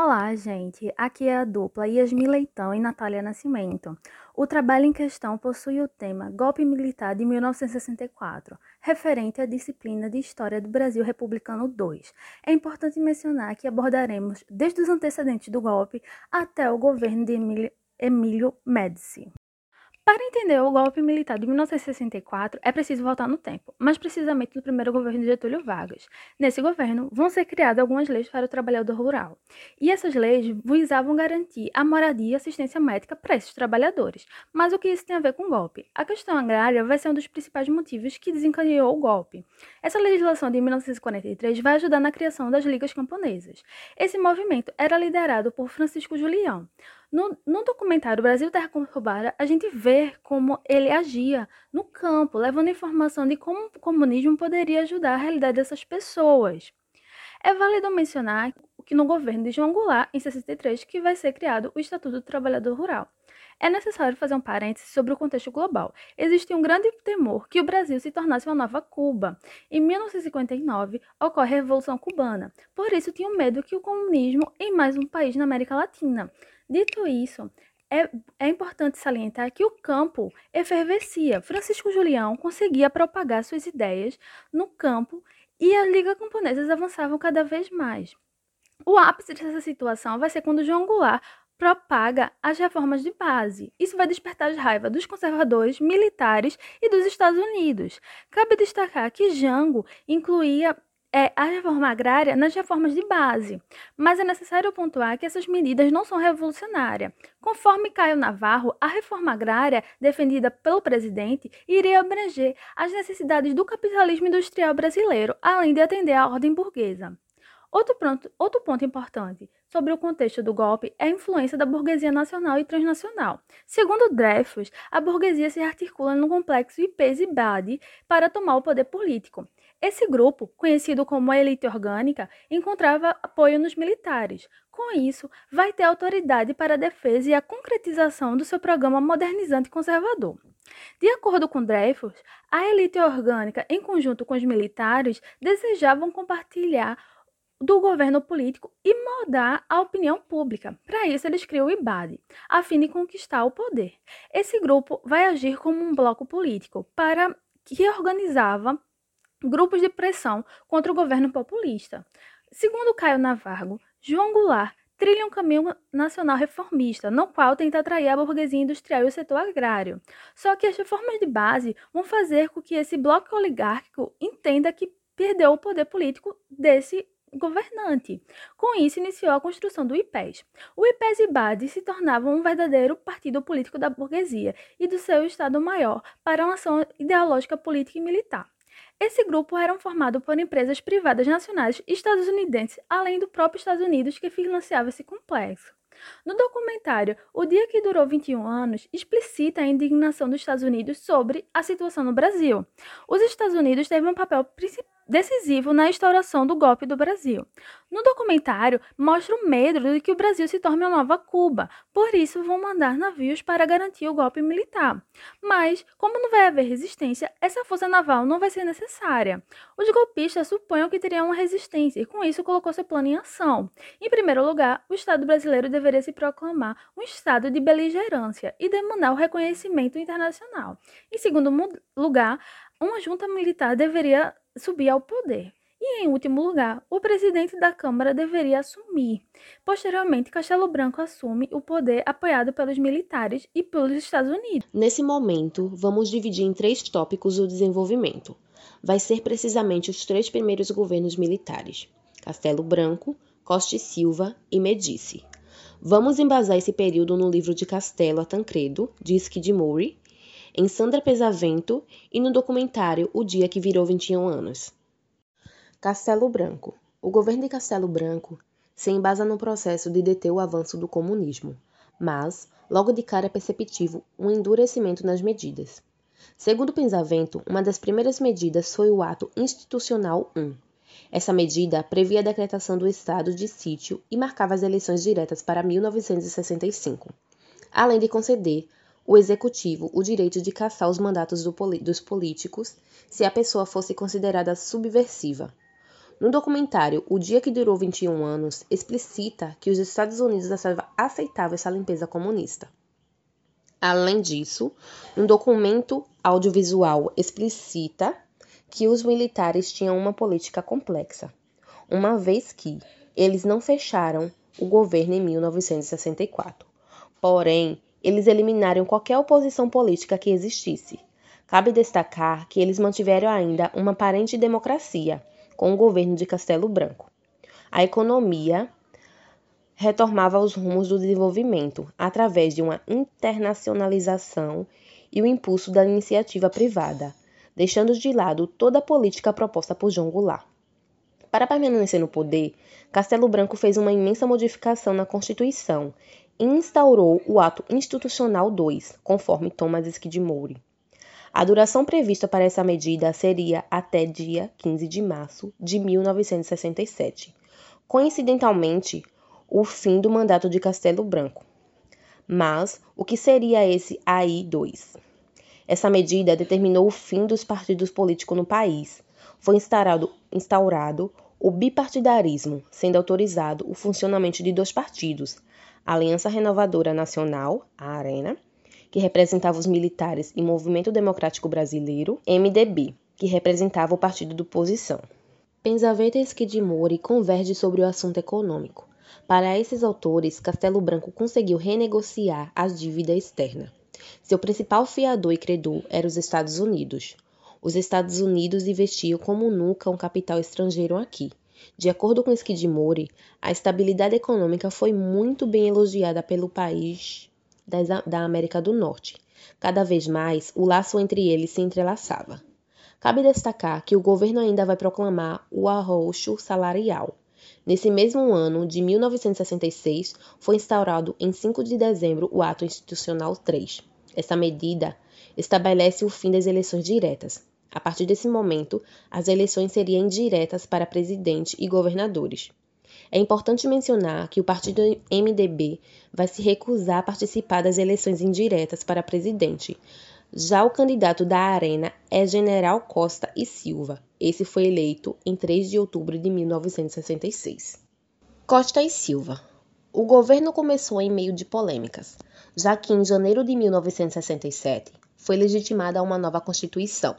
Olá, gente! Aqui é a dupla Yasmi Leitão e Natália Nascimento. O trabalho em questão possui o tema Golpe Militar de 1964, referente à disciplina de História do Brasil Republicano II. É importante mencionar que abordaremos desde os antecedentes do golpe até o governo de Emílio Médici. Para entender o golpe militar de 1964, é preciso voltar no tempo, mais precisamente no primeiro governo de Getúlio Vargas. Nesse governo, vão ser criadas algumas leis para o trabalhador rural. E essas leis visavam garantir a moradia e assistência médica para esses trabalhadores. Mas o que isso tem a ver com o golpe? A questão agrária vai ser um dos principais motivos que desencadeou o golpe. Essa legislação de 1943 vai ajudar na criação das ligas camponesas. Esse movimento era liderado por Francisco Julião. No, no documentário Brasil Terra Roubada, a gente vê como ele agia no campo, levando informação de como o comunismo poderia ajudar a realidade dessas pessoas. É válido mencionar que no governo de João Goulart, em 63, que vai ser criado o Estatuto do Trabalhador Rural. É necessário fazer um parêntese sobre o contexto global. Existia um grande temor que o Brasil se tornasse uma nova Cuba. Em 1959, ocorre a Revolução Cubana. Por isso, tinham medo que o comunismo em mais um país na América Latina. Dito isso, é, é, importante salientar que o campo efervescia. Francisco Julião conseguia propagar suas ideias no campo e a Liga Camponesas avançavam cada vez mais. O ápice dessa situação vai ser quando João Goulart propaga as reformas de base. Isso vai despertar a raiva dos conservadores, militares e dos Estados Unidos. Cabe destacar que Jango incluía é a reforma agrária nas reformas de base, mas é necessário pontuar que essas medidas não são revolucionárias. Conforme Caio Navarro, a reforma agrária defendida pelo presidente iria abranger as necessidades do capitalismo industrial brasileiro, além de atender à ordem burguesa. Outro, pronto, outro ponto importante sobre o contexto do golpe é a influência da burguesia nacional e transnacional. Segundo Dreyfus, a burguesia se articula no complexo IPES e BAD para tomar o poder político. Esse grupo, conhecido como a elite orgânica, encontrava apoio nos militares. Com isso, vai ter autoridade para a defesa e a concretização do seu programa modernizante conservador. De acordo com Dreyfus, a elite orgânica, em conjunto com os militares, desejavam compartilhar do governo político e moldar a opinião pública. Para isso, eles criam o IBAD, a fim de conquistar o poder. Esse grupo vai agir como um bloco político para que organizava grupos de pressão contra o governo populista. Segundo Caio Navarro, João Goulart trilha um caminho nacional reformista, no qual tenta atrair a burguesia industrial e o setor agrário. Só que as reformas de base vão fazer com que esse bloco oligárquico entenda que perdeu o poder político desse governante. Com isso, iniciou a construção do IPES. O IPES e BAD se tornavam um verdadeiro partido político da burguesia e do seu Estado-Maior para uma ação ideológica política e militar. Esse grupo era formado por empresas privadas nacionais estadunidenses, além do próprio Estados Unidos que financiava esse complexo. No documentário O Dia que Durou 21 Anos, explicita a indignação dos Estados Unidos sobre a situação no Brasil. Os Estados Unidos teve um papel principal decisivo na instauração do golpe do Brasil. No documentário, mostra o medo de que o Brasil se torne uma nova Cuba, por isso vão mandar navios para garantir o golpe militar. Mas, como não vai haver resistência, essa força naval não vai ser necessária. Os golpistas suponham que teriam uma resistência e, com isso, colocou seu plano em ação. Em primeiro lugar, o Estado brasileiro deveria se proclamar um estado de beligerância e demandar o reconhecimento internacional. Em segundo lugar, uma junta militar deveria subir ao poder. E, em último lugar, o presidente da Câmara deveria assumir. Posteriormente, Castelo Branco assume o poder apoiado pelos militares e pelos Estados Unidos. Nesse momento, vamos dividir em três tópicos o desenvolvimento. Vai ser precisamente os três primeiros governos militares: Castelo Branco, Costa e Silva e Medici. Vamos embasar esse período no livro de Castelo a Tancredo, de Murray, em Sandra Pesavento e no documentário O Dia que Virou 21 Anos. Castelo Branco. O governo de Castelo Branco se embasa no processo de deter o avanço do comunismo, mas, logo de cara é perceptível um endurecimento nas medidas. Segundo Pensavento, uma das primeiras medidas foi o Ato Institucional 1. Essa medida previa a decretação do estado de sítio e marcava as eleições diretas para 1965, além de conceder o executivo o direito de caçar os mandatos do dos políticos se a pessoa fosse considerada subversiva. No documentário O Dia que Durou 21 Anos, explicita que os Estados Unidos aceitavam essa limpeza comunista. Além disso, um documento audiovisual explicita que os militares tinham uma política complexa, uma vez que eles não fecharam o governo em 1964. Porém, eles eliminaram qualquer oposição política que existisse. Cabe destacar que eles mantiveram ainda uma aparente democracia com o governo de Castelo Branco. A economia retomava os rumos do desenvolvimento através de uma internacionalização e o impulso da iniciativa privada, deixando de lado toda a política proposta por João Goulart. Para permanecer no poder, Castelo Branco fez uma imensa modificação na Constituição instaurou o Ato Institucional 2, conforme Thomas Skidmore. A duração prevista para essa medida seria até dia 15 de março de 1967. Coincidentalmente, o fim do mandato de Castelo Branco. Mas o que seria esse AI-2? Essa medida determinou o fim dos partidos políticos no país. Foi instaurado, instaurado o bipartidarismo, sendo autorizado o funcionamento de dois partidos, a Aliança Renovadora Nacional, a ARENA, que representava os militares e Movimento Democrático Brasileiro, MDB, que representava o partido de oposição. Pensamento Skidmore converge sobre o assunto econômico. Para esses autores, Castelo Branco conseguiu renegociar a dívida externa. Seu principal fiador e credor era os Estados Unidos. Os Estados Unidos investiam como nunca um capital estrangeiro aqui. De acordo com Skidmore, a estabilidade econômica foi muito bem elogiada pelo país da América do Norte. Cada vez mais, o laço entre eles se entrelaçava. Cabe destacar que o governo ainda vai proclamar o arroxo salarial, Nesse mesmo ano de 1966, foi instaurado em 5 de dezembro o Ato Institucional 3. Essa medida estabelece o fim das eleições diretas. A partir desse momento, as eleições seriam indiretas para presidente e governadores. É importante mencionar que o partido MDB vai se recusar a participar das eleições indiretas para presidente, já o candidato da Arena é General Costa e Silva. Esse foi eleito em 3 de outubro de 1966. Costa e Silva. O governo começou em meio de polêmicas, já que em janeiro de 1967 foi legitimada uma nova Constituição.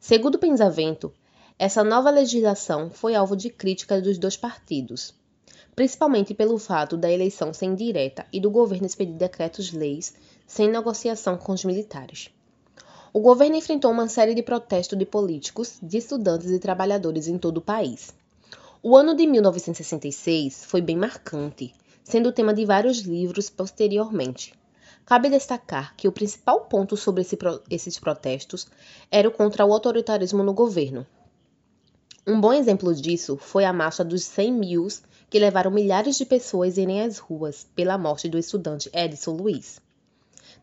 Segundo Pensavento, essa nova legislação foi alvo de críticas dos dois partidos, principalmente pelo fato da eleição ser indireta e do governo expedir decretos-leis sem negociação com os militares. O governo enfrentou uma série de protestos de políticos, de estudantes e trabalhadores em todo o país. O ano de 1966 foi bem marcante, sendo tema de vários livros posteriormente. Cabe destacar que o principal ponto sobre esse, esses protestos era contra o autoritarismo no governo. Um bom exemplo disso foi a marcha dos 100 mil que levaram milhares de pessoas irem às ruas pela morte do estudante Edson Luiz.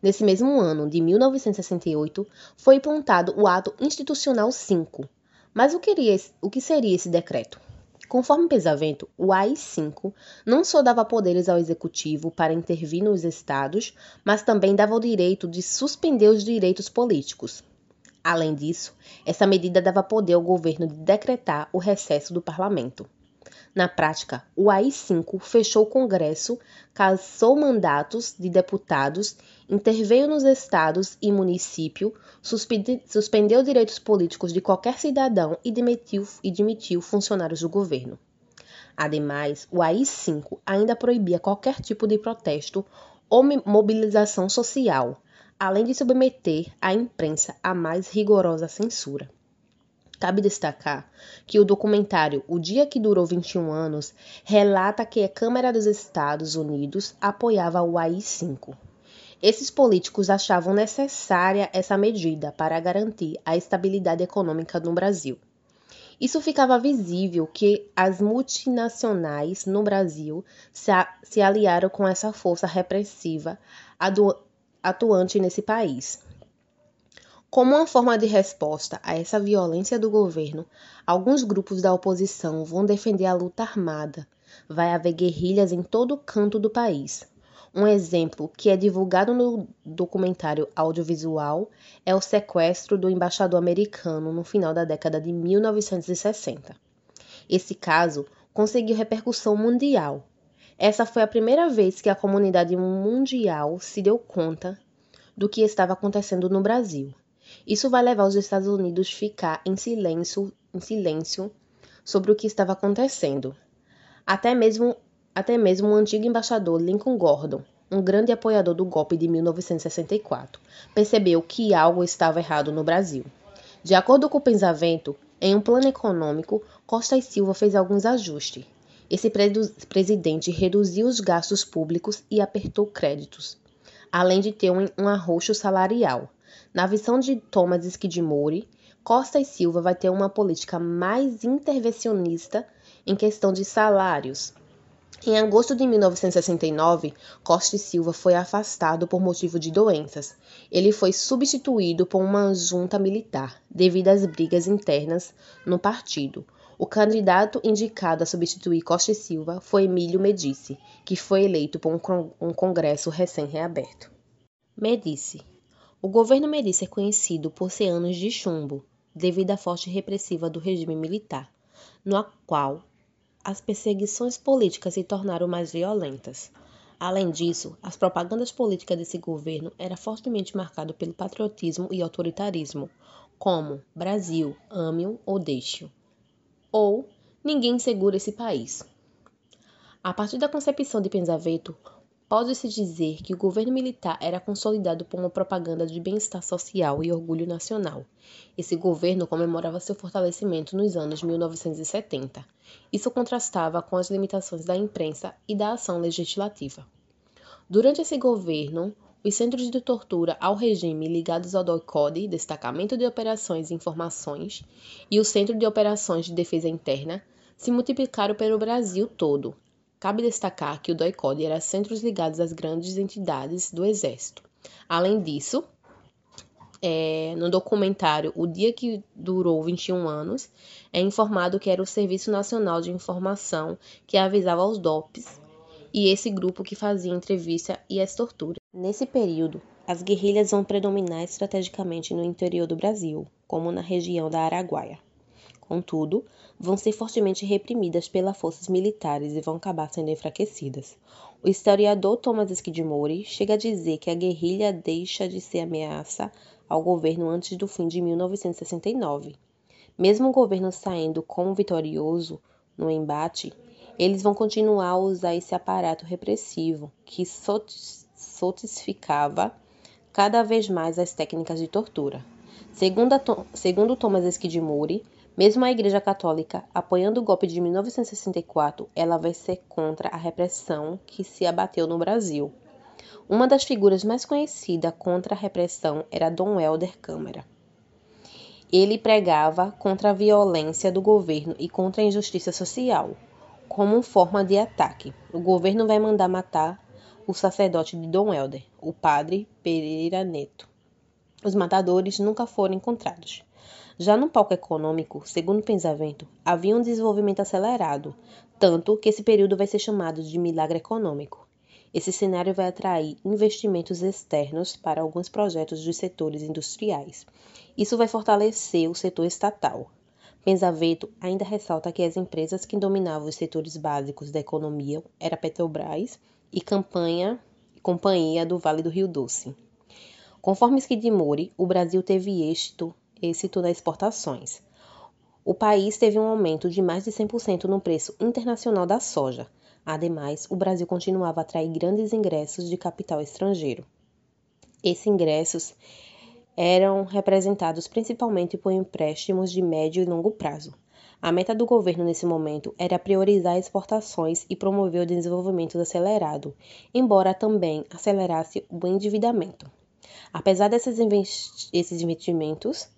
Nesse mesmo ano, de 1968, foi implantado o Ato Institucional 5. Mas o o que seria esse decreto? Conforme Pesavento, o AI-5 não só dava poderes ao executivo para intervir nos estados, mas também dava o direito de suspender os direitos políticos. Além disso, essa medida dava poder ao governo de decretar o recesso do parlamento. Na prática, o AI-5 fechou o Congresso, cassou mandatos de deputados, interveio nos estados e município, suspendeu direitos políticos de qualquer cidadão e demitiu, e demitiu funcionários do governo. Ademais, o AI-5 ainda proibia qualquer tipo de protesto ou mobilização social, além de submeter a imprensa à mais rigorosa censura. Cabe destacar que o documentário O Dia que Durou 21 Anos relata que a Câmara dos Estados Unidos apoiava o AI-5. Esses políticos achavam necessária essa medida para garantir a estabilidade econômica no Brasil. Isso ficava visível que as multinacionais no Brasil se, se aliaram com essa força repressiva atuante nesse país. Como uma forma de resposta a essa violência do governo, alguns grupos da oposição vão defender a luta armada. Vai haver guerrilhas em todo canto do país. Um exemplo que é divulgado no documentário audiovisual é o sequestro do embaixador americano no final da década de 1960. Esse caso conseguiu repercussão mundial. Essa foi a primeira vez que a comunidade mundial se deu conta do que estava acontecendo no Brasil. Isso vai levar os Estados Unidos a ficar em silêncio, em silêncio sobre o que estava acontecendo. Até mesmo, até mesmo o antigo embaixador Lincoln Gordon, um grande apoiador do golpe de 1964, percebeu que algo estava errado no Brasil. De acordo com o Pensamento, em um plano econômico, Costa e Silva fez alguns ajustes. Esse presidente reduziu os gastos públicos e apertou créditos, além de ter um, um arroxo salarial. Na visão de Thomas Skidmore, Costa e Silva vai ter uma política mais intervencionista em questão de salários. Em agosto de 1969, Costa e Silva foi afastado por motivo de doenças. Ele foi substituído por uma junta militar, devido às brigas internas no partido. O candidato indicado a substituir Costa e Silva foi Emílio Medici, que foi eleito por um congresso recém-reaberto. Medici O governo Medici é conhecido por ser anos de chumbo, devido à forte repressiva do regime militar, no qual as perseguições políticas se tornaram mais violentas. Além disso, as propagandas políticas desse governo eram fortemente marcadas pelo patriotismo e autoritarismo, como Brasil, ame-o ou deixe-o, ou ninguém segura esse país. A partir da concepção de Pensaveto, Pode-se dizer que o governo militar era consolidado por uma propaganda de bem-estar social e orgulho nacional. Esse governo comemorava seu fortalecimento nos anos 1970. Isso contrastava com as limitações da imprensa e da ação legislativa. Durante esse governo, os centros de tortura ao regime ligados ao DOICODE, Destacamento de Operações e Informações, e o Centro de Operações de Defesa Interna, se multiplicaram pelo Brasil todo, Cabe destacar que o DOICOD era centros ligados às grandes entidades do Exército. Além disso, é, no documentário O Dia que Durou 21 Anos, é informado que era o Serviço Nacional de Informação que avisava aos DOPs e esse grupo que fazia entrevista e as torturas. Nesse período, as guerrilhas vão predominar estrategicamente no interior do Brasil, como na região da Araguaia. Contudo, vão ser fortemente reprimidas pelas forças militares e vão acabar sendo enfraquecidas. O historiador Thomas Skidmore chega a dizer que a guerrilha deixa de ser ameaça ao governo antes do fim de 1969. Mesmo o governo saindo como vitorioso no embate, eles vão continuar a usar esse aparato repressivo que sotificava cada vez mais as técnicas de tortura. Segundo, segundo Thomas Skidmore, mesmo a Igreja Católica apoiando o golpe de 1964, ela vai ser contra a repressão que se abateu no Brasil. Uma das figuras mais conhecidas contra a repressão era Dom Helder Câmara. Ele pregava contra a violência do governo e contra a injustiça social. Como forma de ataque, o governo vai mandar matar o sacerdote de Dom Helder, o padre Pereira Neto. Os matadores nunca foram encontrados. Já no palco econômico, segundo pensamento, havia um desenvolvimento acelerado, tanto que esse período vai ser chamado de milagre econômico. Esse cenário vai atrair investimentos externos para alguns projetos dos setores industriais. Isso vai fortalecer o setor estatal. Pensaveto ainda ressalta que as empresas que dominavam os setores básicos da economia era Petrobras e campanha, Companhia do Vale do Rio Doce. Conforme Skidmore, o Brasil teve êxito êxito nas exportações. O país teve um aumento de mais de 100% no preço internacional da soja. Ademais, o Brasil continuava a atrair grandes ingressos de capital estrangeiro. Esses ingressos eram representados principalmente por empréstimos de médio e longo prazo. A meta do governo nesse momento era priorizar exportações e promover o desenvolvimento acelerado, embora também acelerasse o endividamento. Apesar desses investimentos,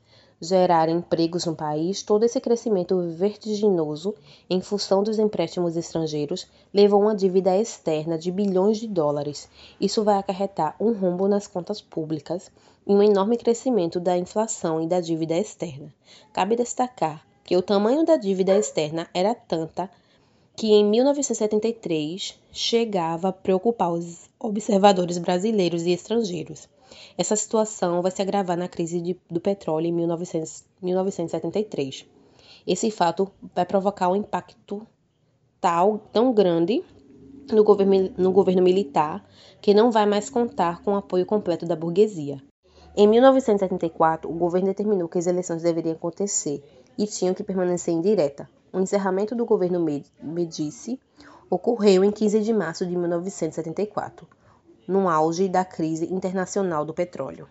gerar empregos no país, todo esse crescimento vertiginoso em função dos empréstimos estrangeiros levou a uma dívida externa de bilhões de dólares. Isso vai acarretar um rombo nas contas públicas e um enorme crescimento da inflação e da dívida externa. Cabe destacar que o tamanho da dívida externa era tanta que em 1973 chegava a preocupar os observadores brasileiros e estrangeiros. Essa situação vai se agravar na crise de, do petróleo em 1900, 1973. Esse fato vai provocar um impacto tal, tão grande no governo, no governo militar que não vai mais contar com o apoio completo da burguesia. Em 1974, o governo determinou que as eleições deveriam acontecer e tinham que permanecer indireta. O encerramento do governo Medici ocorreu em 15 de março de 1974, no auge da crise internacional do petróleo.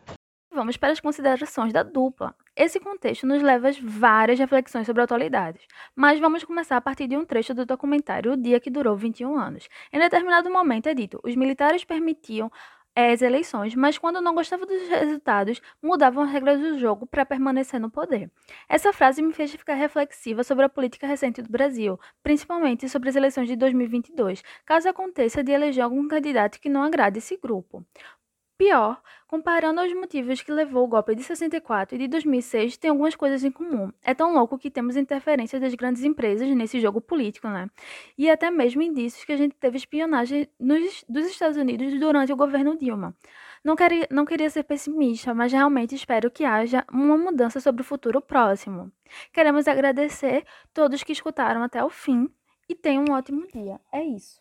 Vamos para as considerações da dupla. Esse contexto nos leva a várias reflexões sobre atualidades, mas vamos começar a partir de um trecho do documentário O Dia que Durou 21 Anos. Em determinado momento é dito: os militares permitiam as eleições, mas quando não gostavam dos resultados, mudavam as regras do jogo para permanecer no poder. Essa frase me fez ficar reflexiva sobre a política recente do Brasil, principalmente sobre as eleições de 2022, caso aconteça de eleger algum candidato que não agrade esse grupo. Pior, comparando aos motivos que levou o golpe de 64 e de 2006, tem algumas coisas em comum. É tão louco que temos interferências das grandes empresas nesse jogo político, né? E até mesmo indícios que a gente teve espionagem nos, dos Estados Unidos durante o governo Dilma. Não queria, não queria ser pessimista, mas realmente espero que haja uma mudança sobre o futuro próximo. Queremos agradecer todos que escutaram até o fim e tenham um ótimo dia. É isso.